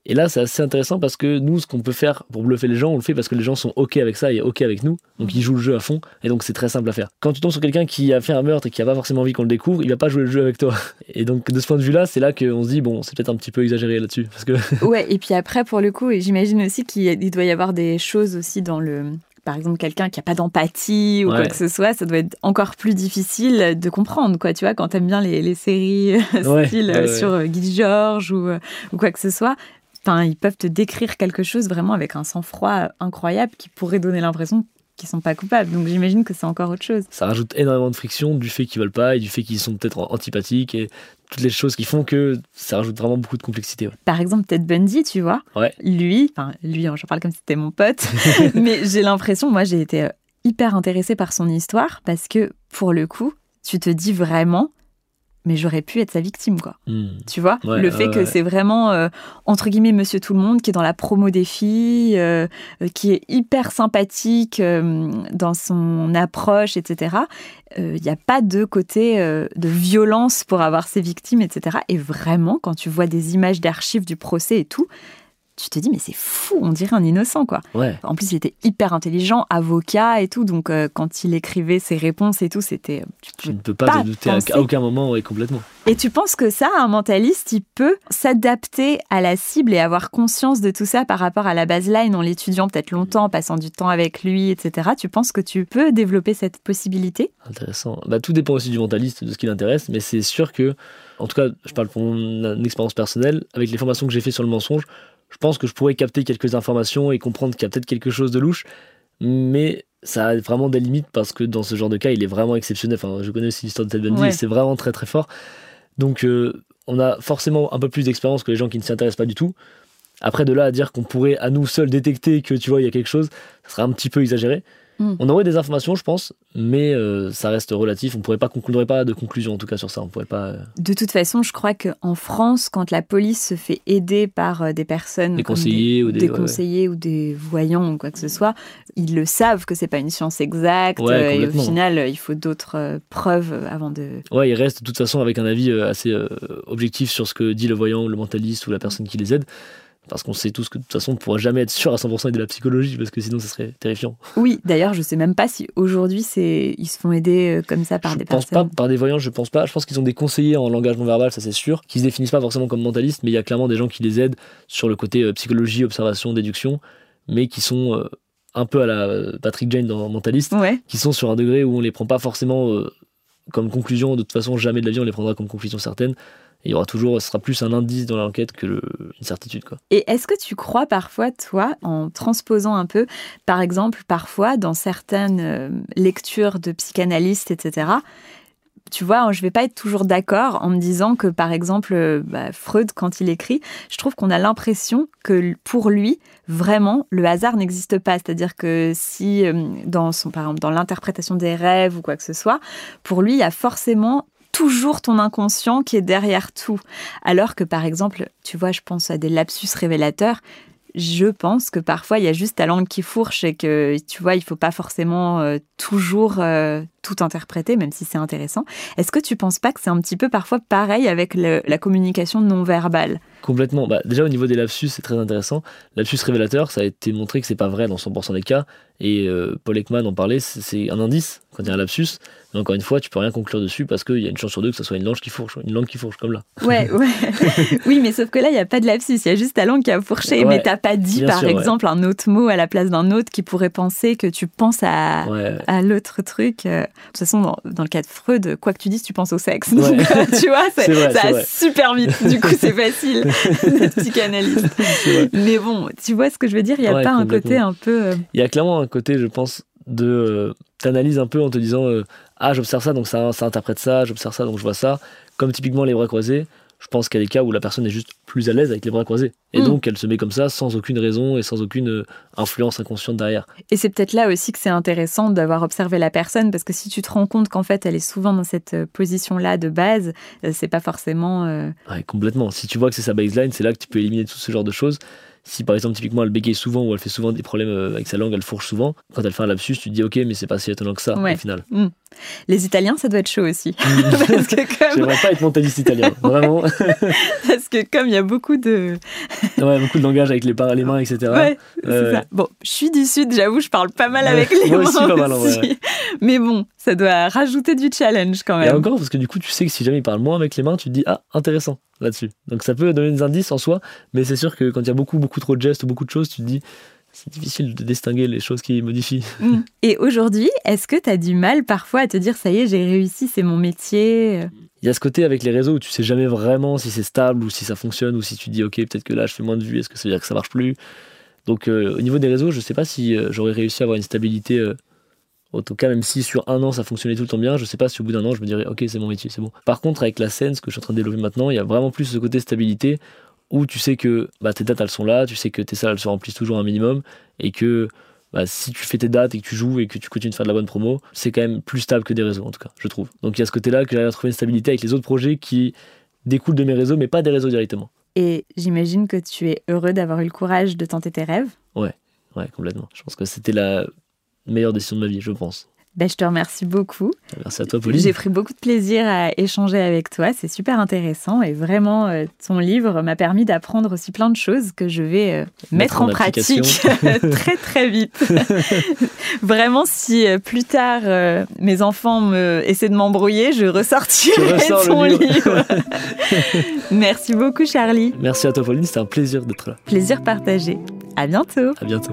Et là, c'est assez intéressant parce que nous, ce qu'on peut faire pour bluffer les gens, on le fait parce que les gens sont OK avec ça et OK avec nous. Donc ils jouent le jeu à fond. Et donc c'est très simple à faire. Quand tu tombes sur quelqu'un qui a fait un meurtre et qui a pas forcément envie qu'on le découvre, il va pas jouer le jeu avec toi. Et donc de ce point de vue-là, c'est là qu'on se dit, bon, c'est peut-être un petit peu exagéré là-dessus. Parce que (laughs) Ouais, et puis après, pour le coup, j'imagine aussi qu'il doit y avoir des choses aussi dans le. Par exemple, quelqu'un qui a pas d'empathie ou quoi que ce soit, ça doit être encore plus difficile de comprendre, quoi. Tu vois, quand t'aimes bien les, les séries (laughs) Ouais, style ouais, euh, sur euh, Guy Georges ou, euh, ou quoi que ce soit, enfin, ils peuvent te décrire quelque chose vraiment avec un sang-froid incroyable qui pourrait donner l'impression qu'ils sont pas coupables. Donc j'imagine que c'est encore autre chose. ça rajoute énormément de friction du fait qu'ils veulent pas et du fait qu'ils sont peut-être antipathiques et toutes les choses qui font que ça rajoute vraiment beaucoup de complexité. ouais. Par exemple, Ted Bundy, tu vois, Ouais. lui, enfin lui, hein, j'en parle comme si c'était mon pote, (laughs) (laughs) mais j'ai l'impression, moi j'ai été euh, hyper intéressée par son histoire parce que pour le coup, tu te dis vraiment, mais j'aurais pu être sa victime, quoi. Hmm. Tu vois, Ouais, le ouais, fait que ouais. c'est vraiment euh, entre guillemets Monsieur Tout le Monde qui est dans la promo des filles, euh, euh, qui est hyper sympathique euh, dans son approche, etc. Il n'y a pas de côté de violence pour avoir ses victimes, etc. Et vraiment, quand tu vois des images d'archives du procès et tout, tu te dis mais c'est fou, on dirait un innocent quoi. Ouais. En plus, il était hyper intelligent, avocat et tout, donc euh, quand il écrivait ses réponses et tout, c'était tu Tu ne peux pas, pas te douter à, penser. à aucun moment, ouais, complètement. et tu penses que ça, un mentaliste, il peut s'adapter à la cible et avoir conscience de tout ça par rapport à la baseline en l'étudiant peut-être longtemps, en passant du temps avec lui, etc. Tu penses que tu peux développer cette possibilité? Intéressant. Bah, tout dépend aussi du mentaliste, de ce qui l'intéresse, mais c'est sûr que, en tout cas, je parle pour mon euh, expérience personnelle, avec les formations que j'ai fait sur le mensonge, je pense que je pourrais capter quelques informations et comprendre qu'il y a peut-être quelque chose de louche, mais ça a vraiment des limites parce que dans ce genre de cas, il est vraiment exceptionnel. Enfin, je connais aussi l'histoire de Ted Bundy Ouais. c'est vraiment très très fort. Donc, euh, on a forcément un peu plus d'expérience que les gens qui ne s'y intéressent pas du tout. Après, de là à dire qu'on pourrait à nous seuls détecter que tu vois, il y a quelque chose, ça serait un petit peu exagéré. Mm. On aurait des informations, je pense, mais euh, ça reste relatif. On pourrait pas conclure pas de conclusion en tout cas sur ça. On pourrait pas. euh, De toute façon, je crois qu'en France, quand la police se fait aider par euh, des personnes Des conseillers ou des- des ouais, ouais. conseillers ou des voyants ou quoi que ce soit, ils le savent que c'est pas une science exacte Ouais, et au final, il faut d'autres preuves avant de. Ouais, il reste de toute façon avec un avis assez objectif sur ce que dit le voyant, le mentaliste ou la personne qui les aide. Parce qu'on sait tous que de toute façon, on ne pourra jamais être sûr à 100% de la psychologie, parce que sinon, ça serait terrifiant. Oui, d'ailleurs, je sais même pas si aujourd'hui c'est ils se font aider euh, comme ça par je des pense personnes. pas, par des voyants, je pense pas. Je pense qu'ils ont des conseillers en langage non verbal, ça c'est sûr, qui se définissent pas forcément comme mentalistes, mais il y a clairement des gens qui les aident sur le côté euh, psychologie, observation, déduction, mais qui sont euh, un peu à la Patrick Jane dans Mentaliste, Ouais. qui sont sur un degré où on les prend pas forcément euh, comme conclusion. De toute façon, jamais de la vie on les prendra comme conclusion certaine. Il y aura toujours, ce sera plus un indice dans l'enquête que une certitude. Quoi. Et est-ce que tu crois parfois, toi, en transposant un peu, par exemple, parfois dans certaines euh, lectures de psychanalystes, etc., tu vois, je vais pas être toujours d'accord en me disant que, par exemple, euh, bah, Freud, quand il écrit, je trouve qu'on a l'impression que pour lui, vraiment, le hasard n'existe pas. C'est-à-dire que si, euh, dans son, par exemple, dans l'interprétation des rêves ou quoi que ce soit, pour lui, il y a forcément toujours ton inconscient qui est derrière tout. Alors que, par exemple, tu vois, je pense à des lapsus révélateurs je pense que parfois il y a juste ta langue qui fourche et que tu vois, il faut pas forcément euh, toujours tout interpréter, même si c'est intéressant. Est-ce que tu penses pas que c'est un petit peu parfois pareil avec la communication non verbale? Complètement. Bah, déjà au niveau des lapsus, c'est très intéressant. Lapsus révélateur, ça a été montré que c'est pas vrai dans 100% des cas. Et euh, Paul Ekman en parlait, c'est un indice quand il y a un lapsus. Mais encore une fois, tu peux rien conclure dessus parce qu'il y a une chance sur deux que ce soit une langue qui fourche, une langue qui fourche comme là. Ouais, (laughs) ouais. oui, mais sauf que là, il n'y a pas de lapsus, il y a juste ta langue qui a fourché. mais t'as pas dit, par exemple, un autre mot à la place d'un autre qui pourrait penser que tu penses à, à l'autre truc. Euh. De toute façon, dans, le cas de Freud, quoi que tu dises, tu penses au sexe. Donc, (laughs) tu vois, ça va super vite. Du coup, c'est facile (laughs) (laughs) psychanalyste. (laughs) Mais bon, tu vois ce que je veux dire Il n'y a pas un côté un peu. Euh, Il y a clairement un côté, je pense, de. Euh, t'analyses un peu en te disant euh, Ah, j'observe ça, donc ça, ça interprète ça, j'observe ça, donc je vois ça. Comme typiquement les bras croisés je pense qu'il y a des cas où la personne est juste plus à l'aise avec les bras croisés. Et hmm. donc, elle se met comme ça sans aucune raison et sans aucune euh, influence inconsciente derrière. Et c'est peut-être là aussi que c'est intéressant d'avoir observé la personne, parce que si tu te rends compte qu'en fait, elle est souvent dans cette euh, position-là de base, euh, c'est pas forcément. Ouais, complètement. Si tu vois que c'est sa baseline, c'est là que tu peux éliminer tout ce genre de choses si par exemple typiquement elle bégaye souvent ou elle fait souvent des problèmes euh, avec sa langue, elle fourche souvent, quand elle fait un lapsus, tu te dis ok mais c'est pas si étonnant que ça au final. Mm. Les Italiens ça doit être chaud aussi. (laughs) Parce que comme... J'aimerais pas être mentaliste italien, (laughs) vraiment. (laughs) Parce que comme il y a beaucoup de... ouais, beaucoup de langage avec les, les mains, etc. Ouais, c'est ça. Bon, je suis du Sud, j'avoue, je parle pas mal avec les mains. Moi aussi, pas mal. Mais bon, ça doit rajouter du challenge quand même. Et encore, parce que du coup, tu sais que si jamais il parle moins avec les mains, tu te dis ah, intéressant là-dessus. Donc ça peut donner des indices en soi, mais c'est sûr que quand il y a beaucoup, beaucoup trop de gestes, beaucoup de choses, tu te dis c'est difficile de distinguer les choses qui modifient. (laughs) Mm. Et aujourd'hui, est-ce que tu as du mal parfois à te dire ça y est, j'ai réussi, c'est mon métier Il y a ce côté avec les réseaux où tu sais jamais vraiment si c'est stable ou si ça fonctionne ou si tu dis ok, peut-être que là je fais moins de vues, est-ce que ça veut dire que ça marche plus? Donc euh, au niveau des réseaux, je sais pas si euh, j'aurais réussi à avoir une stabilité. Euh, en tout cas, même si sur un an ça fonctionnait tout le temps bien, je sais pas si au bout d'un an je me dirais ok c'est mon métier, c'est bon. Par contre avec la scène, ce que je suis en train de développer maintenant, il y a vraiment plus ce côté stabilité où tu sais que bah, tes dates elles sont là, tu sais que tes salles elles se remplissent toujours un minimum et que bah, si tu fais tes dates et que tu joues et que tu continues de faire de la bonne promo, c'est quand même plus stable que des réseaux en tout cas, je trouve. Donc il y a ce côté-là que j'arrive à trouver une stabilité avec les autres projets qui découlent de mes réseaux mais pas des réseaux directement. Et j'imagine que tu es heureux d'avoir eu le courage de tenter tes rêves? Ouais, ouais, complètement. Je pense que c'était la meilleure décision de ma vie, je pense. Ben, je te remercie beaucoup. Merci à toi, Pauline. J'ai pris beaucoup de plaisir à échanger avec toi. C'est super intéressant et vraiment, euh, ton livre m'a permis d'apprendre aussi plein de choses que je vais euh, mettre, en, pratique (laughs) très très vite. (laughs) vraiment, si euh, plus tard mes enfants me essaient de m'embrouiller, je ressortirai ton livre. (laughs) Merci beaucoup, Charlie. Merci à toi, Pauline. C'était un plaisir d'être là. Plaisir partagé. À bientôt. À bientôt.